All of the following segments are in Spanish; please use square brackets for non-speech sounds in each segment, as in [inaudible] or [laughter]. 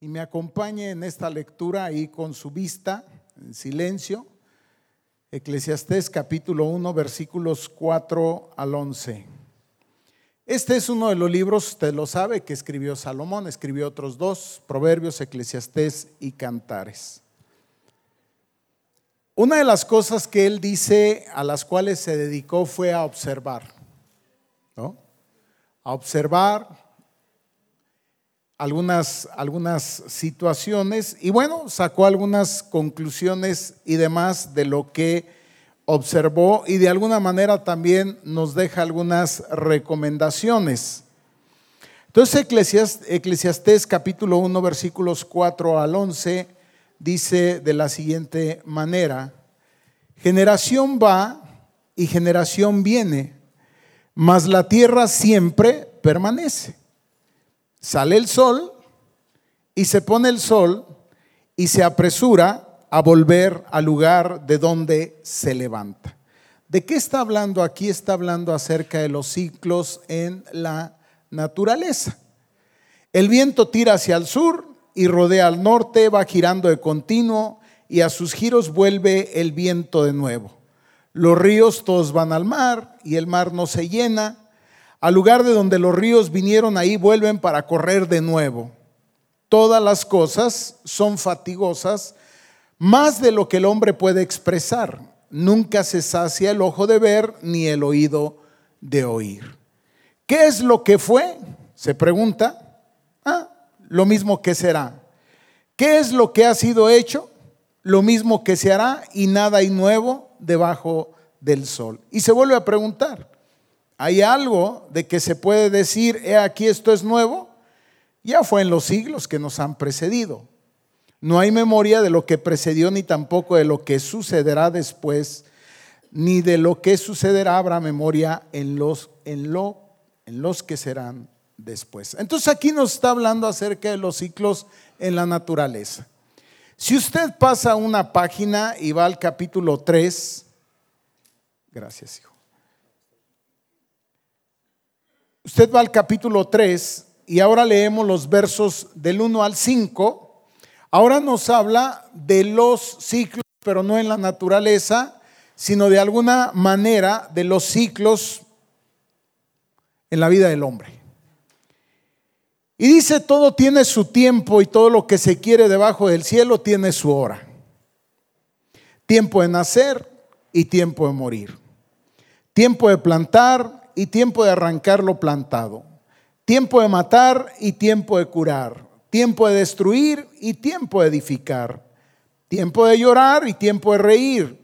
y me acompañe en esta lectura ahí con su vista, en silencio. Eclesiastés capítulo 1, versículos 4 al 11. Este es uno de los libros, usted lo sabe, que escribió Salomón, escribió otros dos, Proverbios, Eclesiastés y Cantares. Una de las cosas que él dice a las cuales se dedicó fue a observar, ¿no? A observar, algunas, algunas situaciones y bueno, sacó algunas conclusiones y demás de lo que observó y de alguna manera también nos deja algunas recomendaciones. Entonces Eclesiastés, capítulo 1 versículos 4 al 11 dice de la siguiente manera, generación va y generación viene, mas la tierra siempre permanece. Sale el sol y se pone el sol y se apresura a volver al lugar de donde se levanta. ¿De qué está hablando aquí? Está hablando acerca de los ciclos en la naturaleza. El viento tira hacia el sur y rodea al norte, va girando de continuo y a sus giros vuelve el viento de nuevo. Los ríos todos van al mar y el mar no se llena al lugar de donde los ríos vinieron, ahí vuelven para correr de nuevo. Todas las cosas son fatigosas, más de lo que el hombre puede expresar. Nunca se sacia el ojo de ver ni el oído de oír. ¿Qué es lo que fue? Se pregunta. Ah, lo mismo que será. ¿Qué es lo que ha sido hecho? Lo mismo que se hará y nada hay nuevo debajo del sol. Y se vuelve a preguntar, hay algo de que se puede decir, he aquí esto es nuevo, ya fue en los siglos que nos han precedido. No hay memoria de lo que precedió ni tampoco de lo que sucederá después, ni de lo que sucederá habrá memoria en los, en lo, en los que serán después. Entonces aquí nos está hablando acerca de los ciclos en la naturaleza. Si usted pasa una página y va al capítulo 3, gracias hijo. Usted va al capítulo 3 y ahora leemos los versos del 1 al 5. Ahora nos habla de los ciclos, pero no en la naturaleza, sino de alguna manera de los ciclos en la vida del hombre. Y dice, todo tiene su tiempo y todo lo que se quiere debajo del cielo tiene su hora. Tiempo de nacer y tiempo de morir. Tiempo de plantar y tiempo de arrancar lo plantado, tiempo de matar y tiempo de curar, tiempo de destruir y tiempo de edificar, tiempo de llorar y tiempo de reír,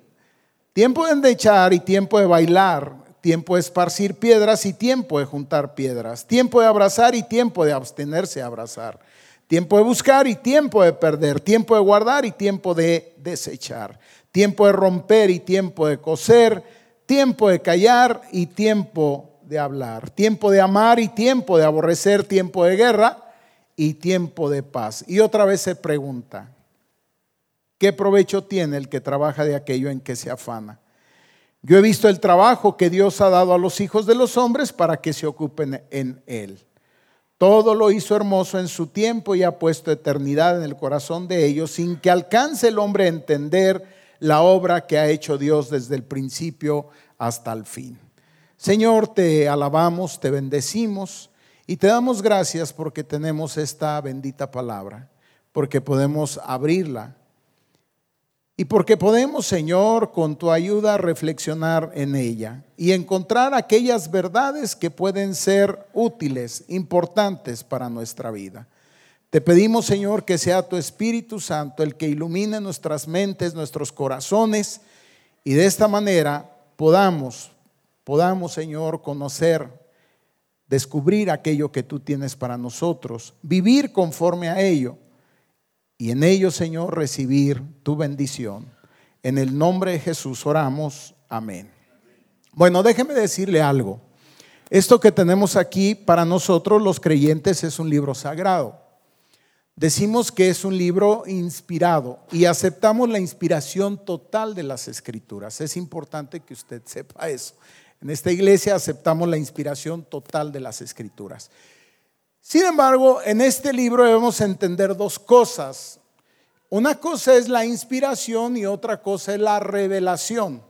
tiempo de endechar y tiempo de bailar, tiempo de esparcir piedras y tiempo de juntar piedras, tiempo de abrazar y tiempo de abstenerse a abrazar, tiempo de buscar y tiempo de perder, tiempo de guardar y tiempo de desechar, tiempo de romper y tiempo de coser, tiempo de callar y tiempo de hablar, tiempo de amar y tiempo de aborrecer, tiempo de guerra y tiempo de paz. Y otra vez se pregunta, ¿qué provecho tiene el que trabaja de aquello en que se afana? Yo he visto el trabajo que Dios ha dado a los hijos de los hombres para que se ocupen en él. Todo lo hizo hermoso en su tiempo y ha puesto eternidad en el corazón de ellos sin que alcance el hombre a entender la obra que ha hecho Dios desde el principio hasta el fin. Señor, te alabamos, te bendecimos y te damos gracias porque tenemos esta bendita palabra, porque podemos abrirla y porque podemos, Señor, con tu ayuda reflexionar en ella y encontrar aquellas verdades que pueden ser útiles, importantes para nuestra vida. Te pedimos, Señor, que sea tu Espíritu Santo el que ilumine nuestras mentes, nuestros corazones, y de esta manera podamos, podamos, Señor, conocer, descubrir aquello que tú tienes para nosotros, vivir conforme a ello, y en ello, Señor, recibir tu bendición. En el nombre de Jesús oramos. Amén. Bueno, déjeme decirle algo. Esto que tenemos aquí para nosotros los creyentes es un libro sagrado. Decimos que es un libro inspirado y aceptamos la inspiración total de las escrituras. Es importante que usted sepa eso. En esta iglesia aceptamos la inspiración total de las escrituras. Sin embargo, en este libro debemos entender dos cosas. Una cosa es la inspiración y otra cosa es la revelación.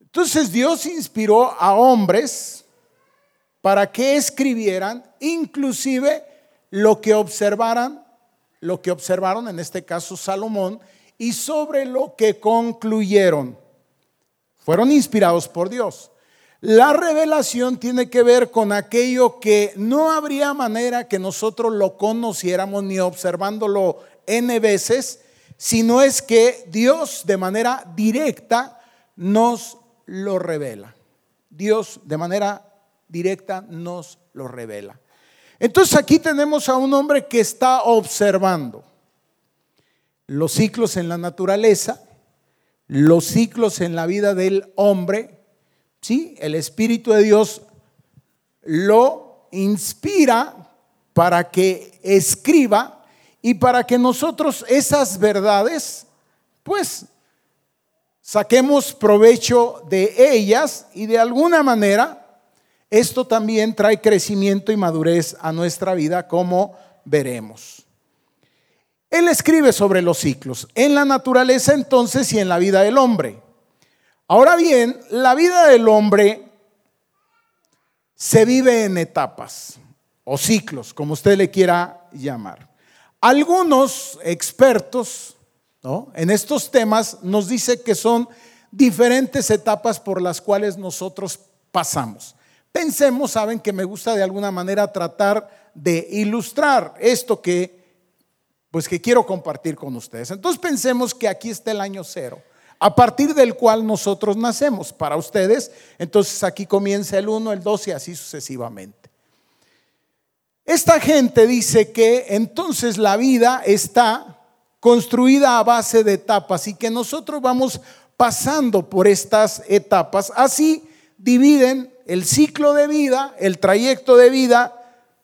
Entonces Dios inspiró a hombres para que escribieran inclusive lo que observaran, lo que observaron en este caso Salomón y sobre lo que concluyeron. Fueron inspirados por Dios. La revelación tiene que ver con aquello que no habría manera que nosotros lo conociéramos ni observándolo N veces, sino es que Dios de manera directa nos lo revela. Dios de manera directa nos lo revela. Entonces aquí tenemos a un hombre que está observando los ciclos en la naturaleza, los ciclos en la vida del hombre, ¿sí? El Espíritu de Dios lo inspira para que escriba y para que nosotros esas verdades, pues, saquemos provecho de ellas y de alguna manera esto también trae crecimiento y madurez a nuestra vida, como veremos. Él escribe sobre los ciclos, en la naturaleza entonces y en la vida del hombre. Ahora bien, la vida del hombre se vive en etapas o ciclos, como usted le quiera llamar. Algunos expertos en estos temas nos dicen que son diferentes etapas por las cuales nosotros pasamos. Pensemos, saben que me gusta de alguna manera tratar de ilustrar esto que pues que quiero compartir con ustedes. Entonces pensemos que aquí está el año cero, a partir del cual nosotros nacemos para ustedes. Entonces aquí comienza el 1, el 2 y así sucesivamente. Esta gente dice que entonces la vida está construida a base de etapas y que nosotros vamos pasando por estas etapas. Así dividen el ciclo de vida, el trayecto de vida,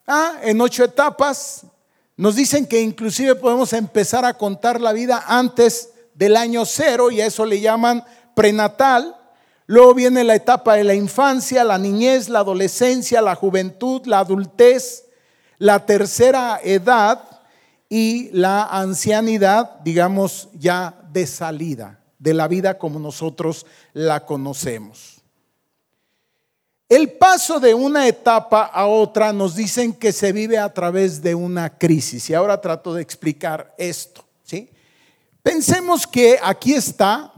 ah, en ocho etapas. Nos dicen que inclusive podemos empezar a contar la vida antes del año cero y a eso le llaman prenatal. Luego viene la etapa de la infancia, la niñez, la adolescencia, la juventud, la adultez, la tercera edad y la ancianidad, digamos, ya de salida de la vida como nosotros la conocemos. El paso de una etapa a otra nos dicen que se vive a través de una crisis. Y ahora trato de explicar esto. ¿sí? Pensemos que aquí está,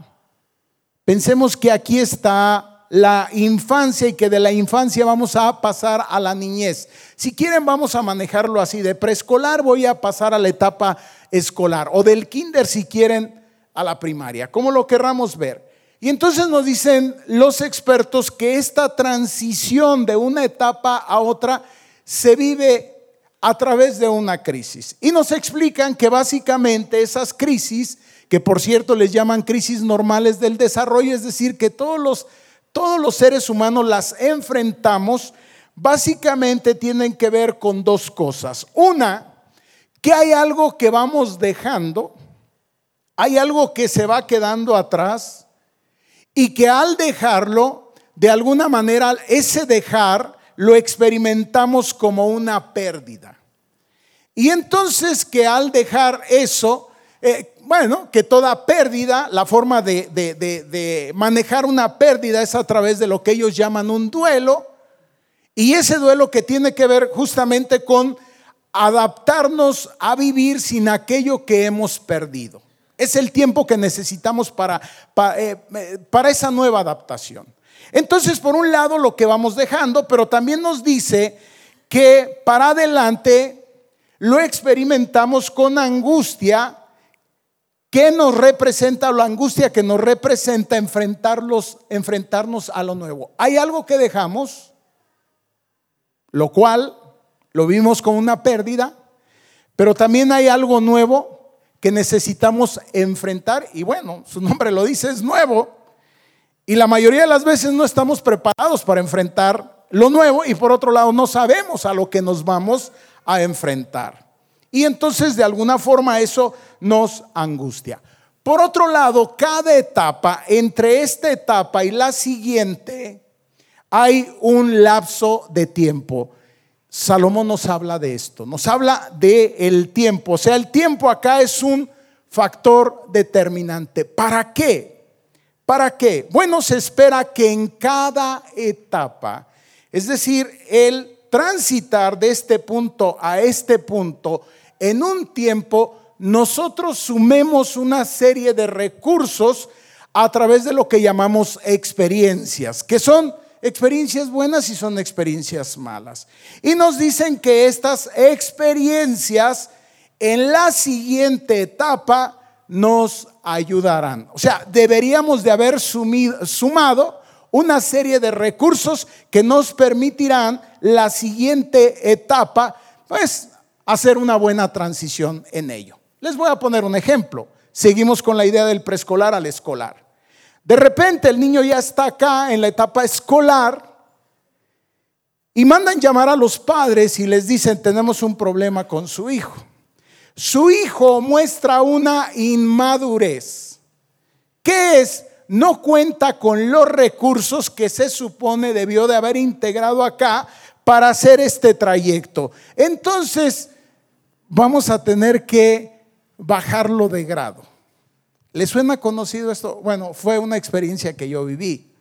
pensemos que aquí está la infancia y que de la infancia vamos a pasar a la niñez. Si quieren vamos a manejarlo así, de preescolar voy a pasar a la etapa escolar o del kinder si quieren a la primaria, como lo querramos ver. Y entonces nos dicen los expertos que esta transición de una etapa a otra se vive a través de una crisis. Y nos explican que básicamente esas crisis, que por cierto les llaman crisis normales del desarrollo, es decir, que todos los, todos los seres humanos las enfrentamos, básicamente tienen que ver con dos cosas. Una, que hay algo que vamos dejando, hay algo que se va quedando atrás y que al dejarlo, de alguna manera, ese dejar lo experimentamos como una pérdida. Y entonces que al dejar eso, eh, bueno, que toda pérdida, la forma de, de manejar una pérdida es a través de lo que ellos llaman un duelo, y ese duelo que tiene que ver justamente con adaptarnos a vivir sin aquello que hemos perdido. Es el tiempo que necesitamos para, eh, para, esa nueva adaptación. Entonces, por un lado, lo que vamos dejando, pero también nos dice que para adelante lo experimentamos con angustia que nos representa, la angustia que nos representa enfrentarlos, enfrentarnos a lo nuevo. Hay algo que dejamos, lo cual lo vimos como una pérdida, pero también hay algo nuevo que necesitamos enfrentar y bueno, su nombre lo dice, es nuevo. Y la mayoría de las veces no estamos preparados para enfrentar lo nuevo y por otro lado no sabemos a lo que nos vamos a enfrentar. Y entonces de alguna forma eso nos angustia. Por otro lado, cada etapa, entre esta etapa y la siguiente, hay un lapso de tiempo. Salomón nos habla de esto, nos habla de el tiempo. O sea, el tiempo acá es un factor determinante. ¿Para qué? ¿Para qué? Bueno, se espera que en cada etapa, es decir, el transitar de este punto a este punto, en un tiempo, nosotros sumemos una serie de recursos a través de lo que llamamos experiencias, que son experiencias buenas y son experiencias malas. Y nos dicen que estas experiencias en la siguiente etapa nos ayudarán. O sea, deberíamos de haber sumado una serie de recursos que nos permitirán la siguiente etapa, pues, hacer una buena transición en ello. Les voy a poner un ejemplo. Seguimos con la idea del preescolar al escolar. De repente el niño ya está acá en la etapa escolar y mandan llamar a los padres y les dicen, tenemos un problema con su hijo. Su hijo muestra una inmadurez. ¿Qué es? No cuenta con los recursos que se supone debió de haber integrado acá para hacer este trayecto. Entonces, vamos a tener que bajarlo de grado. ¿Le suena conocido esto? Bueno, fue una experiencia que yo viví.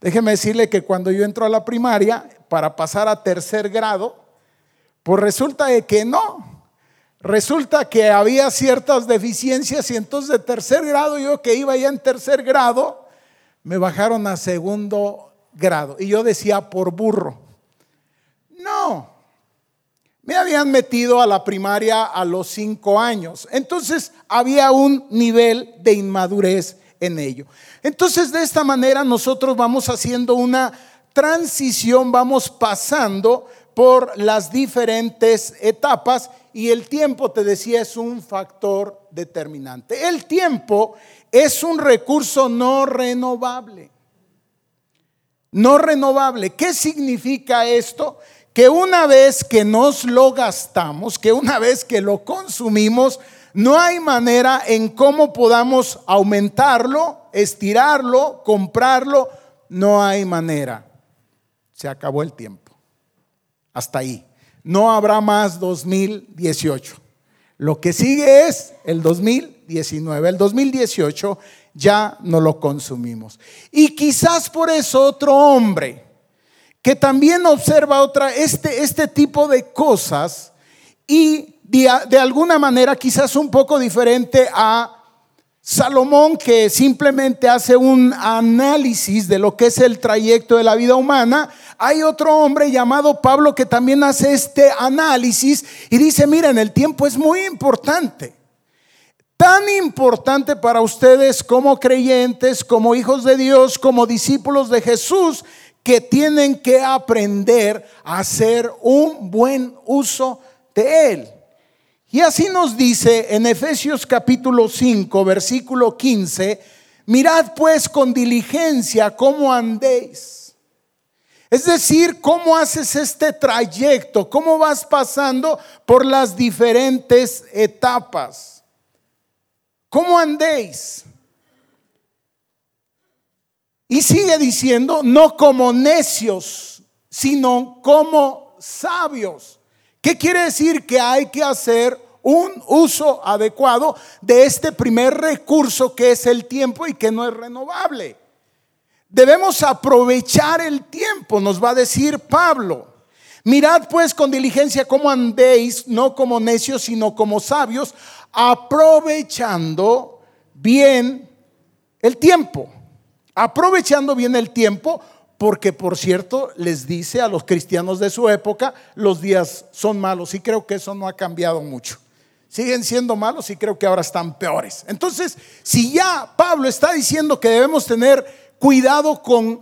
Déjeme decirle que cuando yo entro a la primaria para pasar a tercer grado, pues resulta de que no. Resulta que había ciertas deficiencias y entonces de tercer grado, yo que iba ya en tercer grado, me bajaron a segundo grado. Y yo decía por burro. No, me habían metido a la primaria a los cinco años. Entonces había un nivel de inmadurez en ello. Entonces de esta manera nosotros vamos haciendo una transición, vamos pasando por las diferentes etapas y el tiempo, te decía, es un factor determinante. El tiempo es un recurso no renovable. No renovable. ¿Qué significa esto? Que una vez que nos lo gastamos, que una vez que lo consumimos, no hay manera en cómo podamos aumentarlo, estirarlo, comprarlo, no hay manera. Se acabó el tiempo. Hasta ahí. No habrá más 2018. Lo que sigue es el 2019. El 2018 ya no lo consumimos. Y quizás por eso otro hombre que también observa otra, este, este tipo de cosas y de, de alguna manera quizás un poco diferente a Salomón que simplemente hace un análisis de lo que es el trayecto de la vida humana. Hay otro hombre llamado Pablo que también hace este análisis y dice, miren, el tiempo es muy importante. Tan importante para ustedes como creyentes, como hijos de Dios, como discípulos de Jesús, que tienen que aprender a hacer un buen uso de él. Y así nos dice en Efesios capítulo 5, versículo 15, mirad pues con diligencia cómo andéis. Es decir, cómo haces este trayecto, cómo vas pasando por las diferentes etapas. ¿Cómo andéis? Y sigue diciendo, no como necios, sino como sabios. ¿Qué quiere decir? Que hay que hacer un uso adecuado de este primer recurso que es el tiempo y que no es renovable. Debemos aprovechar el tiempo, nos va a decir Pablo. Mirad pues con diligencia cómo andéis, no como necios, sino como sabios, aprovechando bien el tiempo aprovechando bien el tiempo, porque por cierto les dice a los cristianos de su época, los días son malos y creo que eso no ha cambiado mucho. Siguen siendo malos y creo que ahora están peores. Entonces, si ya Pablo está diciendo que debemos tener cuidado con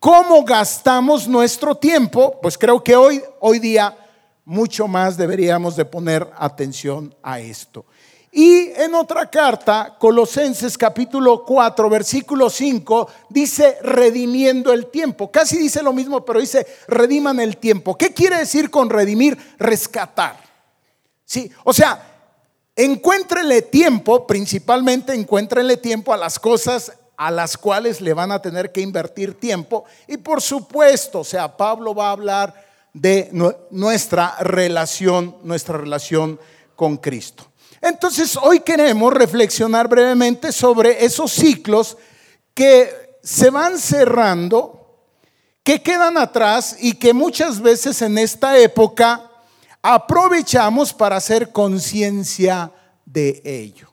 cómo gastamos nuestro tiempo, pues creo que hoy, hoy día mucho más deberíamos de poner atención a esto. Y en otra carta, Colosenses capítulo 4, versículo 5, dice redimiendo el tiempo. Casi dice lo mismo, pero dice rediman el tiempo. ¿Qué quiere decir con redimir? Rescatar. Sí, o sea, encuéntrenle tiempo, principalmente encuéntrenle tiempo a las cosas a las cuales le van a tener que invertir tiempo. Y por supuesto, o sea, Pablo va a hablar de nuestra relación, nuestra relación con Cristo. Entonces, hoy queremos reflexionar brevemente sobre esos ciclos que se van cerrando, que quedan atrás y que muchas veces en esta época aprovechamos para hacer conciencia de ello.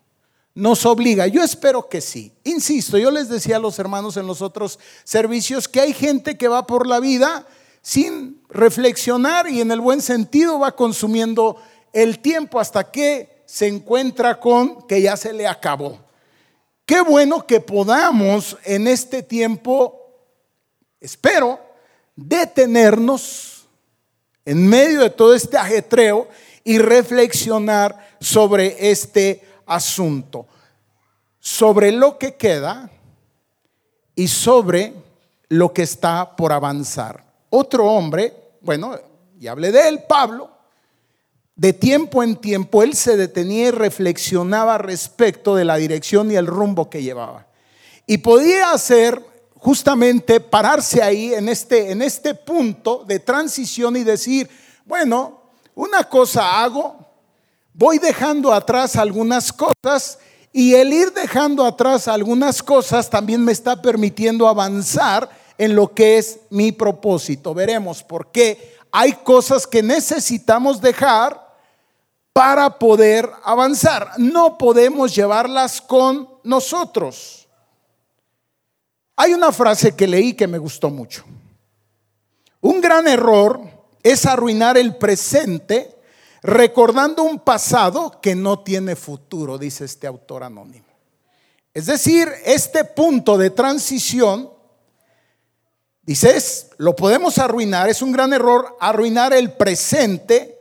Nos obliga, yo espero que sí. Insisto, yo les decía a los hermanos en los otros servicios que hay gente que va por la vida sin reflexionar y en el buen sentido va consumiendo el tiempo hasta que se encuentra con que ya se le acabó. Qué bueno que podamos en este tiempo, espero, detenernos en medio de todo este ajetreo y reflexionar sobre este asunto, sobre lo que queda y sobre lo que está por avanzar. Otro hombre, bueno, y hablé de él, Pablo, de tiempo en tiempo él se detenía y reflexionaba respecto de la dirección y el rumbo que llevaba. Y podía hacer justamente pararse ahí en este, en este punto de transición y decir, bueno, una cosa hago, voy dejando atrás algunas cosas y el ir dejando atrás algunas cosas también me está permitiendo avanzar en lo que es mi propósito. Veremos por qué hay cosas que necesitamos dejar para poder avanzar. No podemos llevarlas con nosotros. Hay una frase que leí que me gustó mucho. Un gran error es arruinar el presente recordando un pasado que no tiene futuro, dice este autor anónimo. Es decir, este punto de transición, dices, lo podemos arruinar, es un gran error arruinar el presente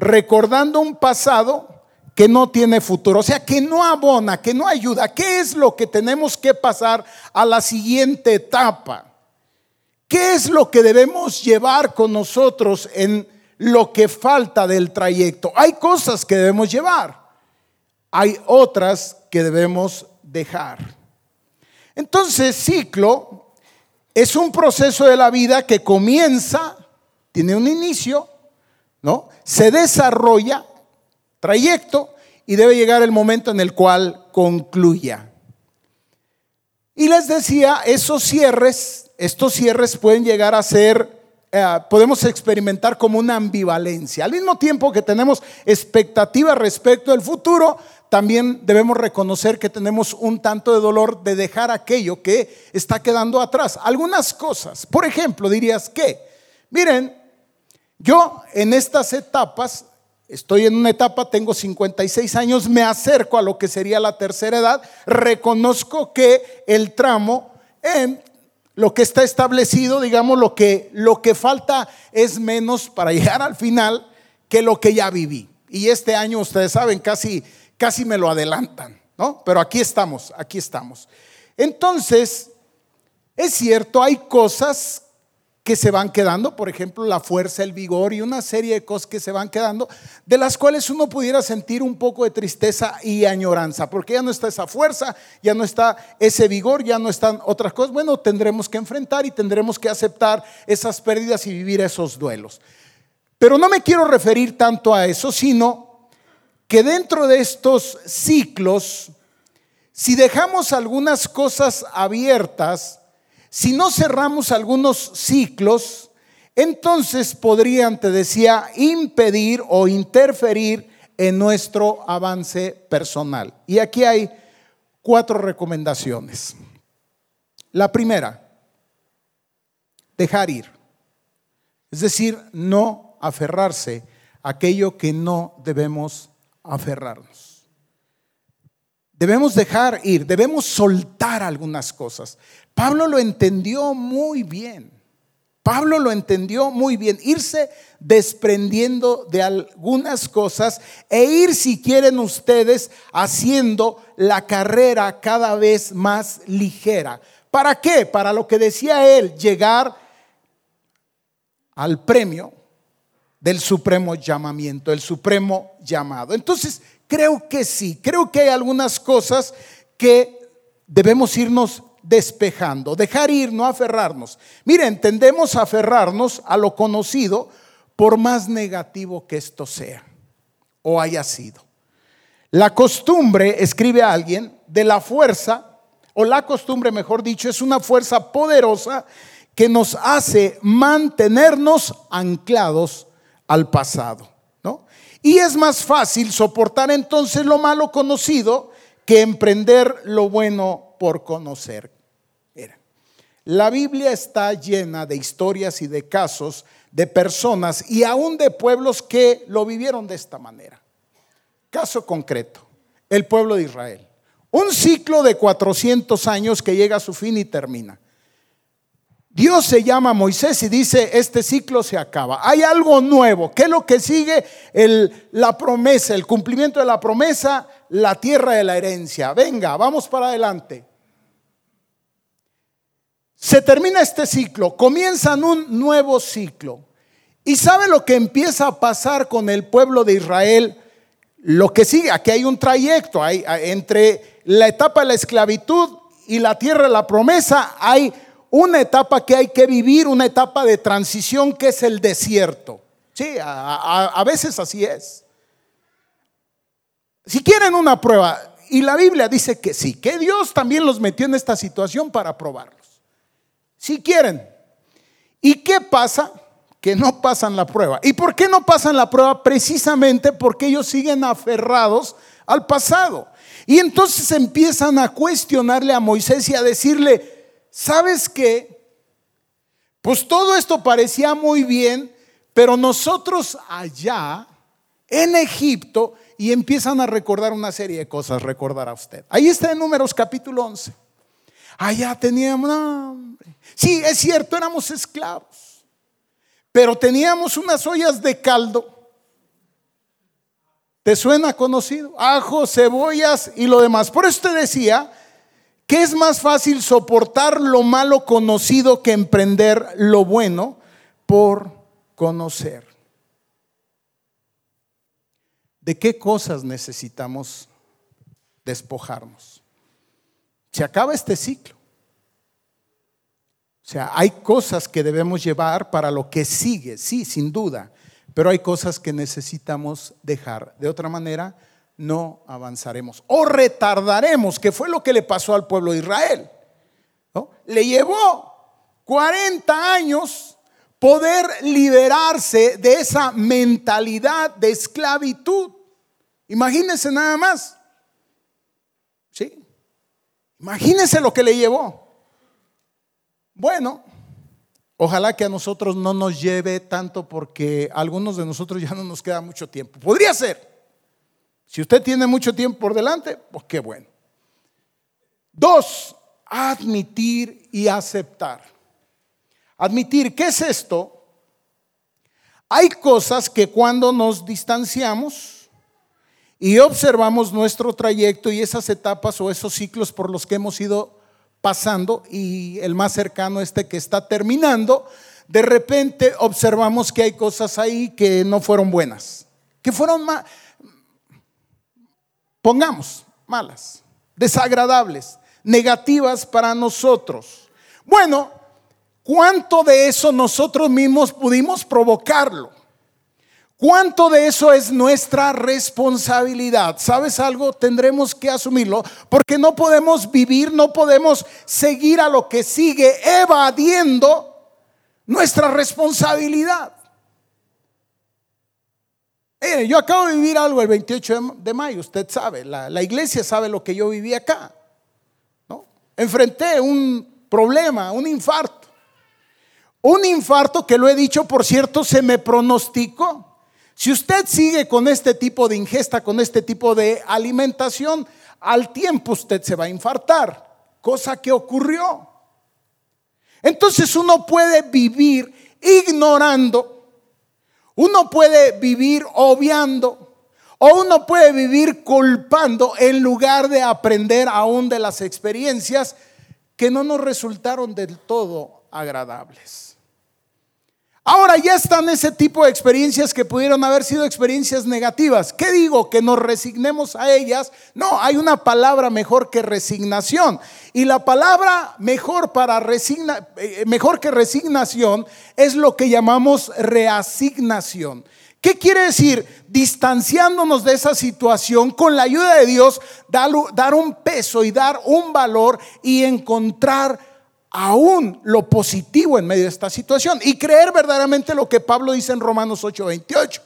recordando un pasado que no tiene futuro, o sea, que no abona, que no ayuda. ¿Qué es lo que tenemos que pasar a la siguiente etapa? ¿Qué es lo que debemos llevar con nosotros en lo que falta del trayecto? Hay cosas que debemos llevar, hay otras que debemos dejar. Entonces, ciclo es un proceso de la vida que comienza, tiene un inicio, ¿no? Se desarrolla trayecto y debe llegar el momento en el cual concluya. Y les decía, esos cierres, estos cierres pueden llegar a ser, eh, podemos experimentar como una ambivalencia. Al mismo tiempo que tenemos expectativa respecto al futuro, también debemos reconocer que tenemos un tanto de dolor de dejar aquello que está quedando atrás. Algunas cosas, por ejemplo, dirías que, miren, yo en estas etapas, estoy en una etapa, tengo 56 años, me acerco a lo que sería la tercera edad, reconozco que el tramo, en lo que está establecido, digamos, lo que, lo que falta es menos para [laughs] llegar al final que lo que ya viví. Y este año, ustedes saben, casi, casi me lo adelantan, ¿no? Pero aquí estamos, aquí estamos. Entonces, es cierto, hay cosas que se van quedando, por ejemplo, la fuerza, el vigor y una serie de cosas que se van quedando, de las cuales uno pudiera sentir un poco de tristeza y añoranza, porque ya no está esa fuerza, ya no está ese vigor, ya no están otras cosas. Bueno, tendremos que enfrentar y tendremos que aceptar esas pérdidas y vivir esos duelos. Pero no me quiero referir tanto a eso, sino que dentro de estos ciclos, si dejamos algunas cosas abiertas, si no cerramos algunos ciclos, entonces podrían, te decía, impedir o interferir en nuestro avance personal. Y aquí hay cuatro recomendaciones. La primera, dejar ir. Es decir, no aferrarse a aquello que no debemos aferrarnos. Debemos dejar ir, debemos soltar algunas cosas. Pablo lo entendió muy bien. Pablo lo entendió muy bien. Irse desprendiendo de algunas cosas e ir, si quieren ustedes, haciendo la carrera cada vez más ligera. ¿Para qué? Para lo que decía él, llegar al premio del supremo llamamiento, el supremo llamado. Entonces, Creo que sí, creo que hay algunas cosas que debemos irnos despejando, dejar ir, no aferrarnos. Miren, tendemos a aferrarnos a lo conocido por más negativo que esto sea o haya sido. La costumbre, escribe alguien, de la fuerza, o la costumbre, mejor dicho, es una fuerza poderosa que nos hace mantenernos anclados al pasado. Y es más fácil soportar entonces lo malo conocido que emprender lo bueno por conocer. la Biblia está llena de historias y de casos de personas y aún de pueblos que lo vivieron de esta manera. Caso concreto, el pueblo de Israel. Un ciclo de 400 años que llega a su fin y termina. Dios se llama Moisés y dice, este ciclo se acaba. Hay algo nuevo. ¿Qué es lo que sigue? la promesa, el cumplimiento de la promesa, la tierra de la herencia. Venga, vamos para adelante. Se termina este ciclo, comienzan un nuevo ciclo. ¿Y sabe lo que empieza a pasar con el pueblo de Israel? Lo que sigue, aquí hay un trayecto, hay, entre la etapa de la esclavitud y la tierra de la promesa, hay una etapa que hay que vivir, una etapa de transición que es el desierto. Sí, a, veces así es. Si quieren una prueba, y la Biblia dice que sí, que Dios también los metió en esta situación para probarlos. Si quieren. ¿Y qué pasa? Que no pasan la prueba. ¿Y por qué no pasan la prueba? Precisamente porque ellos siguen aferrados al pasado. Y entonces empiezan a cuestionarle a Moisés y a decirle, ¿sabes qué? Pues todo esto parecía muy bien, pero nosotros allá, en Egipto, y empiezan a recordar una serie de cosas, recordará usted. Ahí está en Números capítulo 11. Allá teníamos, nombre. sí, es cierto, éramos esclavos, pero teníamos unas ollas de caldo. ¿Te suena conocido? Ajo, cebollas y lo demás. Por eso te decía ¿Qué es más fácil soportar lo malo conocido que emprender lo bueno por conocer? ¿De qué cosas necesitamos despojarnos? Se acaba este ciclo. O sea, hay cosas que debemos llevar para lo que sigue, sí, sin duda, pero hay cosas que necesitamos dejar. De otra manera, no avanzaremos o retardaremos, que fue lo que le pasó al pueblo de Israel. Le llevó 40 años poder liberarse de esa mentalidad de esclavitud. Imagínense nada más. ¿Sí? Imagínense lo que le llevó. Bueno, ojalá que a nosotros no nos lleve tanto porque a algunos de nosotros ya no nos queda mucho tiempo. Podría ser. Si usted tiene mucho tiempo por delante, pues qué bueno. Dos, admitir y aceptar. Admitir, ¿qué es esto? Hay cosas que cuando nos distanciamos y observamos nuestro trayecto y esas etapas o esos ciclos por los que hemos ido pasando y el más cercano este que está terminando, de repente observamos que hay cosas ahí que no fueron buenas, que fueron más pongamos, malas, desagradables, negativas para nosotros. Bueno, ¿cuánto de eso nosotros mismos pudimos provocarlo? ¿Cuánto de eso es nuestra responsabilidad? ¿Sabes algo? Tendremos que asumirlo porque no podemos vivir, no podemos seguir a lo que sigue evadiendo nuestra responsabilidad yo acabo de vivir algo el 28 de mayo, usted sabe, la, iglesia sabe lo que yo viví acá. ¿no? Enfrenté un problema, un infarto. Un infarto que lo he dicho, por cierto, se me pronosticó. Si usted sigue con este tipo de ingesta, con este tipo de alimentación, al tiempo usted se va a infartar, cosa que ocurrió. Entonces uno puede vivir ignorando uno puede vivir obviando o uno puede vivir culpando en lugar de aprender aún de las experiencias que no nos resultaron del todo agradables. Ahora ya están ese tipo de experiencias que pudieron haber sido experiencias negativas. ¿Qué digo? Que nos resignemos a ellas. No, hay una palabra mejor que resignación. Y la palabra mejor para resigna, eh, mejor que resignación es lo que llamamos reasignación. ¿Qué quiere decir? Distanciándonos de esa situación con la ayuda de Dios, dar, dar un peso y dar un valor y encontrar aún lo positivo en medio de esta situación y creer verdaderamente lo que Pablo dice en Romanos 8:28.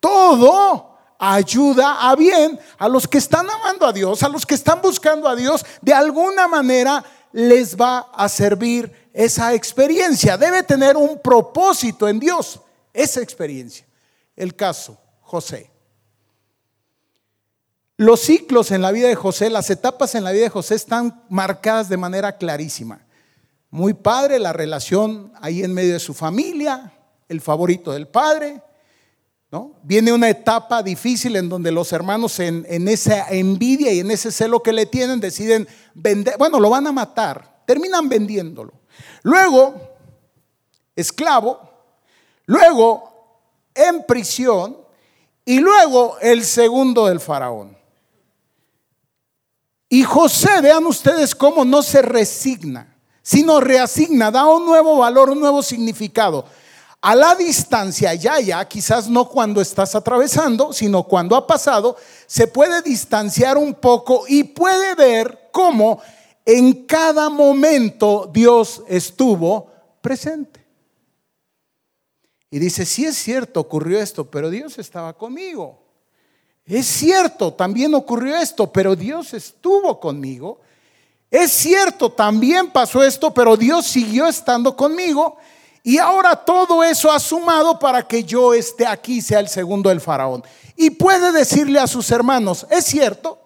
Todo ayuda a bien a los que están amando a Dios, a los que están buscando a Dios, de alguna manera les va a servir esa experiencia. Debe tener un propósito en Dios, esa experiencia. El caso, José. Los ciclos en la vida de José, las etapas en la vida de José están marcadas de manera clarísima. Muy padre la relación ahí en medio de su familia, el favorito del padre. ¿no? Viene una etapa difícil en donde los hermanos en, en esa envidia y en ese celo que le tienen deciden vender, bueno, lo van a matar, terminan vendiéndolo. Luego, esclavo, luego en prisión y luego el segundo del faraón. Y José, vean ustedes cómo no se resigna, sino reasigna, da un nuevo valor, un nuevo significado. A la distancia, ya, ya, quizás no cuando estás atravesando, sino cuando ha pasado, se puede distanciar un poco y puede ver cómo en cada momento Dios estuvo presente. Y dice, sí es cierto, ocurrió esto, pero Dios estaba conmigo. Es cierto, también ocurrió esto, pero Dios estuvo conmigo. Es cierto, también pasó esto, pero Dios siguió estando conmigo. Y ahora todo eso ha sumado para que yo esté aquí, sea el segundo del faraón. Y puede decirle a sus hermanos, es cierto,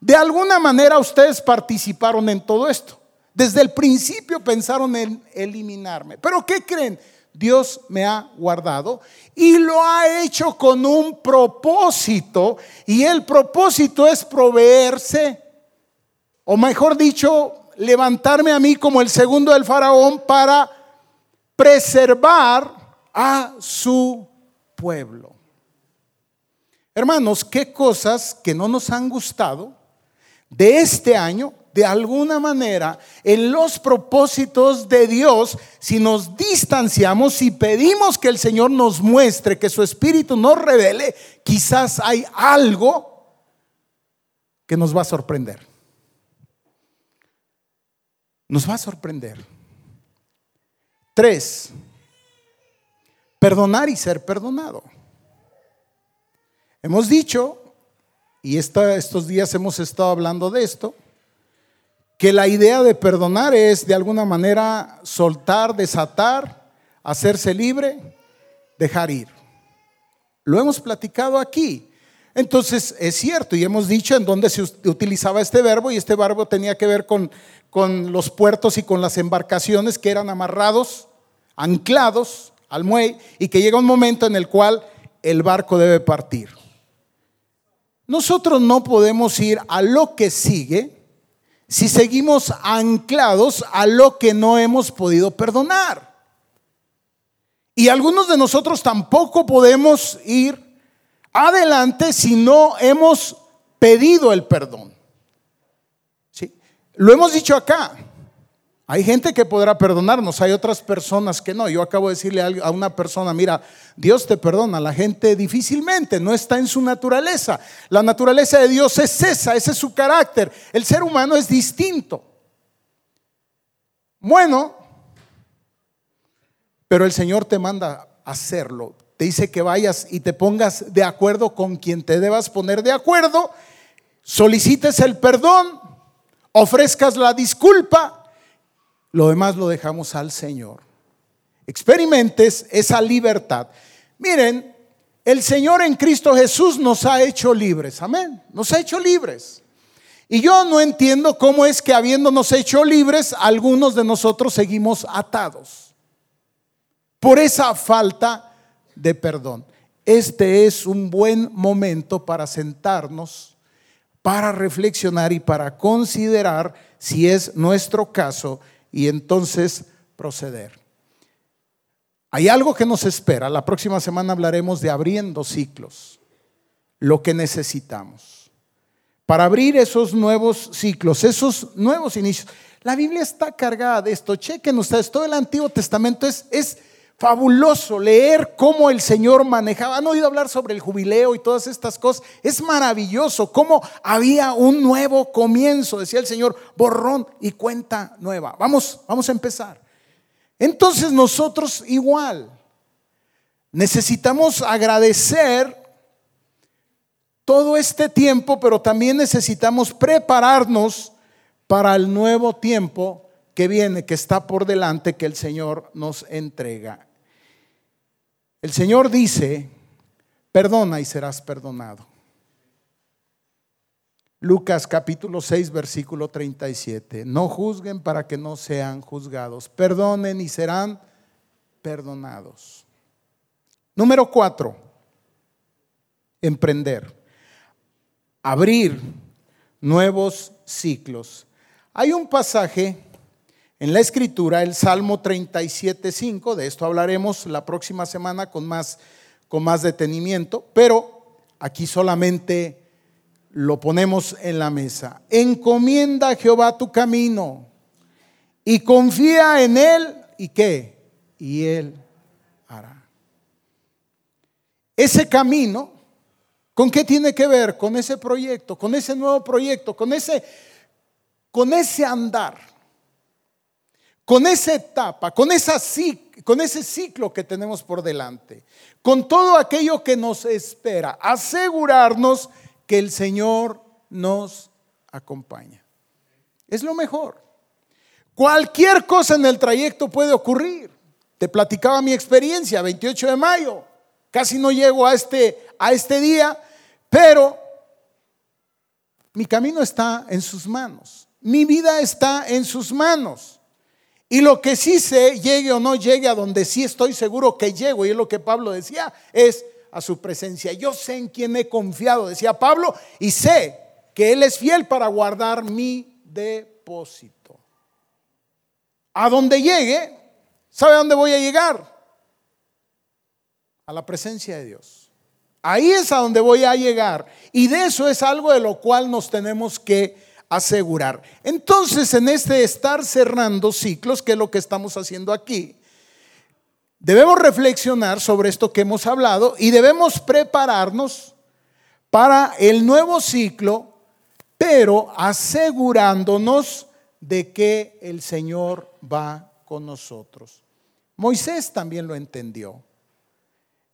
de alguna manera ustedes participaron en todo esto. Desde el principio pensaron en eliminarme. Pero ¿qué creen? Dios me ha guardado y lo ha hecho con un propósito y el propósito es proveerse, o mejor dicho, levantarme a mí como el segundo del faraón para preservar a su pueblo. Hermanos, qué cosas que no nos han gustado de este año de alguna manera en los propósitos de Dios si nos distanciamos y pedimos que el Señor nos muestre, que su Espíritu nos revele, quizás hay algo que nos va a sorprender. Nos va a sorprender. Tres, perdonar y ser perdonado. Hemos dicho, y estos días hemos estado hablando de esto, que la idea de perdonar es de alguna manera soltar, desatar, hacerse libre, dejar ir. Lo hemos platicado aquí. Entonces es cierto y hemos dicho en dónde se utilizaba este verbo y este verbo tenía que ver con, con los puertos y con las embarcaciones que eran amarrados, anclados al muelle y que llega un momento en el cual el barco debe partir. Nosotros no podemos ir a lo que sigue si seguimos anclados a lo que no hemos podido perdonar. Y algunos de nosotros tampoco podemos ir adelante si no hemos pedido el perdón. Lo hemos dicho acá. Hay gente que podrá perdonarnos, hay otras personas que no. Yo acabo de decirle a una persona, mira, Dios te perdona, la gente difícilmente, no está en su naturaleza. La naturaleza de Dios es esa, ese es su carácter. El ser humano es distinto. Bueno, pero el Señor te manda hacerlo. Te dice que vayas y te pongas de acuerdo con quien te debas poner de acuerdo, solicites el perdón, ofrezcas la disculpa lo demás lo dejamos al Señor. Experimentes esa libertad. Miren, el Señor en Cristo Jesús nos ha hecho libres. Amén. Nos ha hecho libres. Y yo no entiendo cómo es que habiéndonos hecho libres, algunos de nosotros seguimos atados por esa falta de perdón. Este es un buen momento para sentarnos, para reflexionar y para considerar si es nuestro caso y entonces proceder. Hay algo que nos espera. La próxima semana hablaremos de abriendo ciclos, lo que necesitamos para abrir esos nuevos ciclos, esos nuevos inicios. La Biblia está cargada de esto. Chequen ustedes, todo el Antiguo Testamento es, es fabuloso leer cómo el Señor manejaba. Han oído hablar sobre el jubileo y todas estas cosas. Es maravilloso cómo había un nuevo comienzo, decía el Señor, borrón y cuenta nueva. Vamos, vamos a empezar. Entonces nosotros igual necesitamos agradecer todo este tiempo, pero también necesitamos prepararnos para el nuevo tiempo que viene, que está por delante, que el Señor nos entrega. El Señor dice, perdona y serás perdonado. Lucas capítulo 6, versículo 37. No juzguen para que no sean juzgados. Perdonen y serán perdonados. Número 4. Emprender. Abrir nuevos ciclos. Hay un pasaje en la escritura, el Salmo 37.5, de esto hablaremos la próxima semana con más, con más detenimiento, pero aquí solamente lo ponemos en la mesa. Encomienda a Jehová tu camino y confía en Él y qué? Y Él hará. Ese camino, ¿con qué tiene que ver? Con ese proyecto, con ese nuevo proyecto, con ese, con ese andar con esa etapa, con, ese ciclo que tenemos por delante, con todo aquello que nos espera, asegurarnos que el Señor nos acompaña. Es lo mejor. Cualquier cosa en el trayecto puede ocurrir. Te platicaba mi experiencia, 28 de mayo. Casi no llego a este, a este día, pero mi camino está en sus manos. Mi vida está en sus manos. Y lo que sí sé, llegue o no llegue a donde sí estoy seguro que llego, y es lo que Pablo decía, es a su presencia. Yo sé en quién he confiado, decía Pablo, y sé que Él es fiel para guardar mi depósito. A donde llegue, ¿sabe a dónde voy a llegar? A la presencia de Dios. Ahí es a donde voy a llegar. Y de eso es algo de lo cual nos tenemos que asegurar. Entonces, en este estar cerrando ciclos, que es lo que estamos haciendo aquí, debemos reflexionar sobre esto que hemos hablado y debemos prepararnos para el nuevo ciclo, pero asegurándonos de que el Señor va con nosotros. Moisés también lo entendió.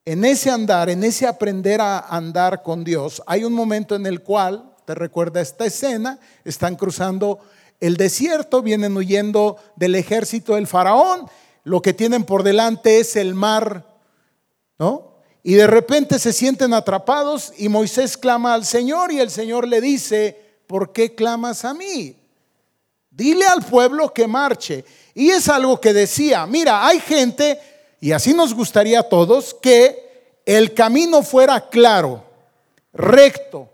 En ese andar, en ese aprender a andar con Dios, hay un momento en el cual ¿Te recuerda esta escena? Están cruzando el desierto, vienen huyendo del ejército del faraón, lo que tienen por delante es el mar, ¿no? Y de repente se sienten atrapados y Moisés clama al Señor y el Señor le dice, ¿por qué clamas a mí? Dile al pueblo que marche. Y es algo que decía, mira, hay gente, y así nos gustaría a todos, que el camino fuera claro, recto,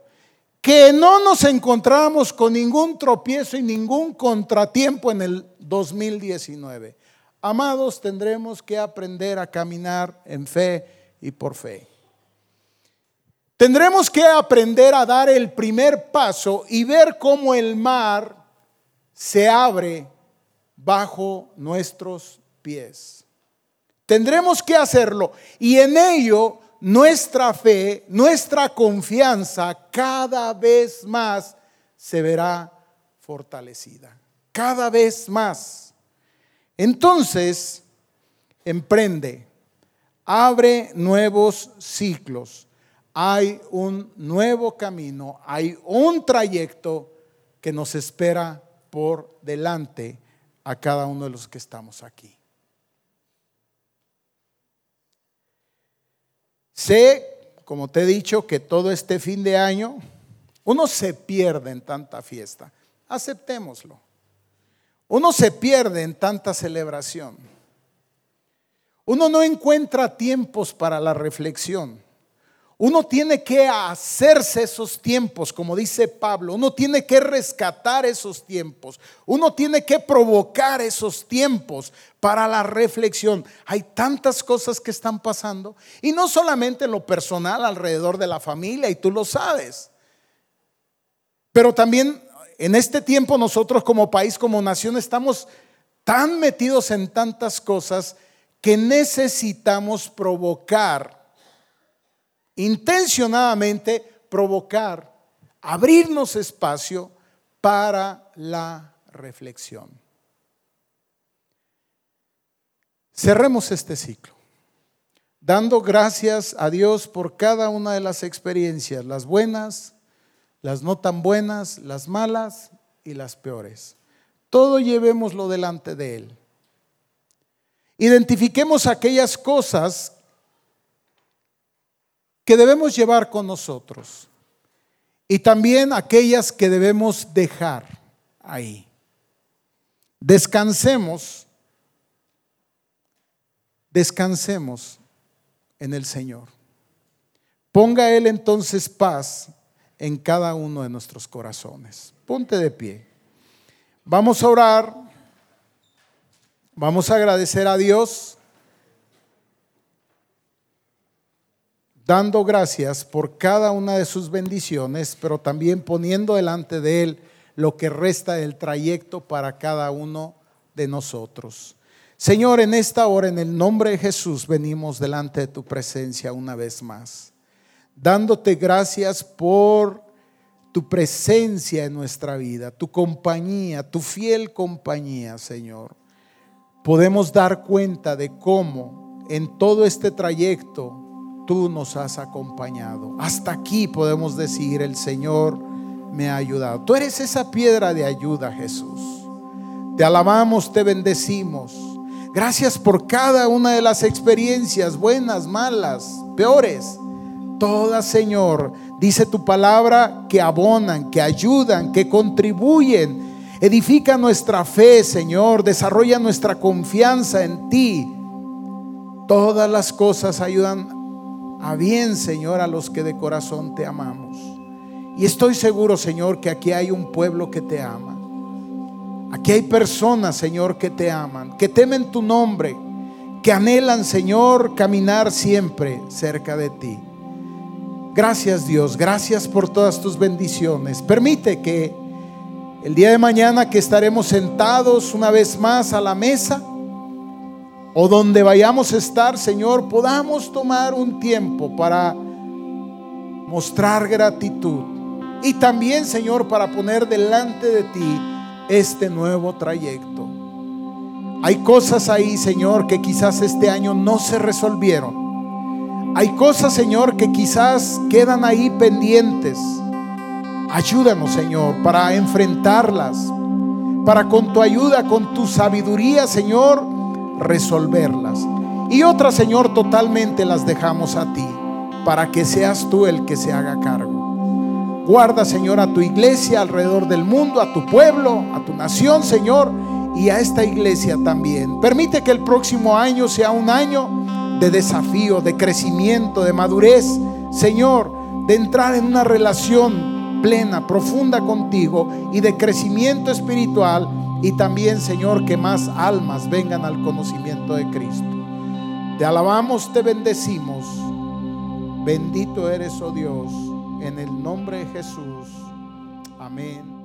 que no nos encontramos con ningún tropiezo y ningún contratiempo en el 2019. Amados, tendremos que aprender a caminar en fe y por fe. Tendremos que aprender a dar el primer paso y ver cómo el mar se abre bajo nuestros pies. Tendremos que hacerlo y en ello nuestra fe, nuestra confianza cada vez más se verá fortalecida. Cada vez más. Entonces, emprende, abre nuevos ciclos. Hay un nuevo camino, hay un trayecto que nos espera por delante a cada uno de los que estamos aquí. Sé, como te he dicho, que todo este fin de año uno se pierde en tanta fiesta. Aceptémoslo. Uno se pierde en tanta celebración. Uno no encuentra tiempos para la reflexión. Uno tiene que hacerse esos tiempos, como dice Pablo. Uno tiene que rescatar esos tiempos. Uno tiene que provocar esos tiempos para la reflexión. Hay tantas cosas que están pasando. Y no solamente en lo personal alrededor de la familia, y tú lo sabes. Pero también en este tiempo nosotros como país, como nación, estamos tan metidos en tantas cosas que necesitamos provocar intencionadamente provocar, abrirnos espacio para la reflexión. Cerremos este ciclo, dando gracias a Dios por cada una de las experiencias, las buenas, las no tan buenas, las malas y las peores. Todo llevémoslo delante de Él. Identifiquemos aquellas cosas que debemos llevar con nosotros y también aquellas que debemos dejar ahí. Descansemos, descansemos en el Señor. Ponga Él entonces paz en cada uno de nuestros corazones. Ponte de pie. Vamos a orar. Vamos a agradecer a Dios dando gracias por cada una de sus bendiciones, pero también poniendo delante de Él lo que resta del trayecto para cada uno de nosotros. Señor, en esta hora, en el nombre de Jesús, venimos delante de tu presencia una vez más, dándote gracias por tu presencia en nuestra vida, tu compañía, tu fiel compañía, Señor. Podemos dar cuenta de cómo en todo este trayecto tú nos has acompañado. Hasta aquí podemos decir, el Señor me ha ayudado. Tú eres esa piedra de ayuda, Jesús. Te alabamos, te bendecimos. Gracias por cada una de las experiencias, buenas, malas, peores. Todas, Señor, dice tu palabra, que abonan, que ayudan, que contribuyen. Edifica nuestra fe, Señor. Desarrolla nuestra confianza en ti. Todas las cosas ayudan a bien, Señor, a los que de corazón te amamos. Y estoy seguro, Señor, que aquí hay un pueblo que te ama. Aquí hay personas, Señor, que te aman, que temen tu nombre, que anhelan, Señor, caminar siempre cerca de ti. Gracias Dios, gracias por todas tus bendiciones. Permite que el día de mañana que estaremos sentados una vez más a la mesa, o donde vayamos a estar, Señor, podamos tomar un tiempo para mostrar gratitud. Y también, Señor, para poner delante de ti este nuevo trayecto. Hay cosas ahí, Señor, que quizás este año no se resolvieron. Hay cosas, Señor, que quizás quedan ahí pendientes. Ayúdanos, Señor, para enfrentarlas. Para con tu ayuda, con tu sabiduría, Señor, resolverlas. Y otras, Señor, totalmente las dejamos a ti, para que seas tú el que se haga cargo. Guarda, Señor, a tu iglesia alrededor del mundo, a tu pueblo, a tu nación, Señor, y a esta iglesia también. Permite que el próximo año sea un año de desafío, de crecimiento, de madurez, Señor, de entrar en una relación plena, profunda contigo y de crecimiento espiritual y también, Señor, que más almas vengan al conocimiento de Cristo. Te alabamos, te bendecimos. Bendito eres, oh Dios, en el nombre de Jesús. Amén.